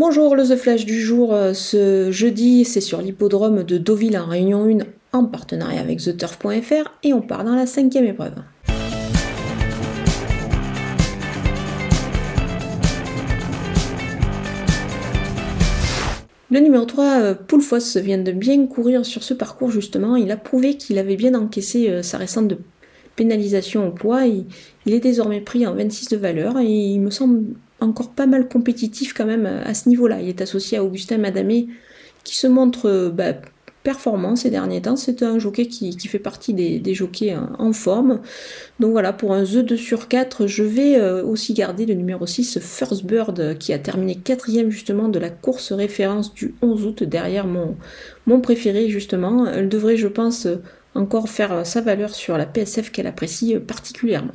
Bonjour, le The Flash du jour. euh, Ce jeudi, c'est sur l'hippodrome de Deauville en Réunion 1 en partenariat avec TheTurf.fr et on part dans la cinquième épreuve. Le numéro 3, euh, Poulfoss, vient de bien courir sur ce parcours justement. Il a prouvé qu'il avait bien encaissé euh, sa récente pénalisation au poids. Il est désormais pris en 26 de valeur et il me semble encore pas mal compétitif quand même à ce niveau-là. Il est associé à Augustin Madamé qui se montre euh, bah, performant ces derniers temps. C'est un jockey qui, fait partie des, jockeys en, en forme. Donc voilà, pour un The 2 sur 4, je vais euh, aussi garder le numéro 6, First Bird, qui a terminé quatrième justement de la course référence du 11 août derrière mon, mon préféré justement. Elle devrait, je pense, encore faire sa valeur sur la PSF qu'elle apprécie particulièrement.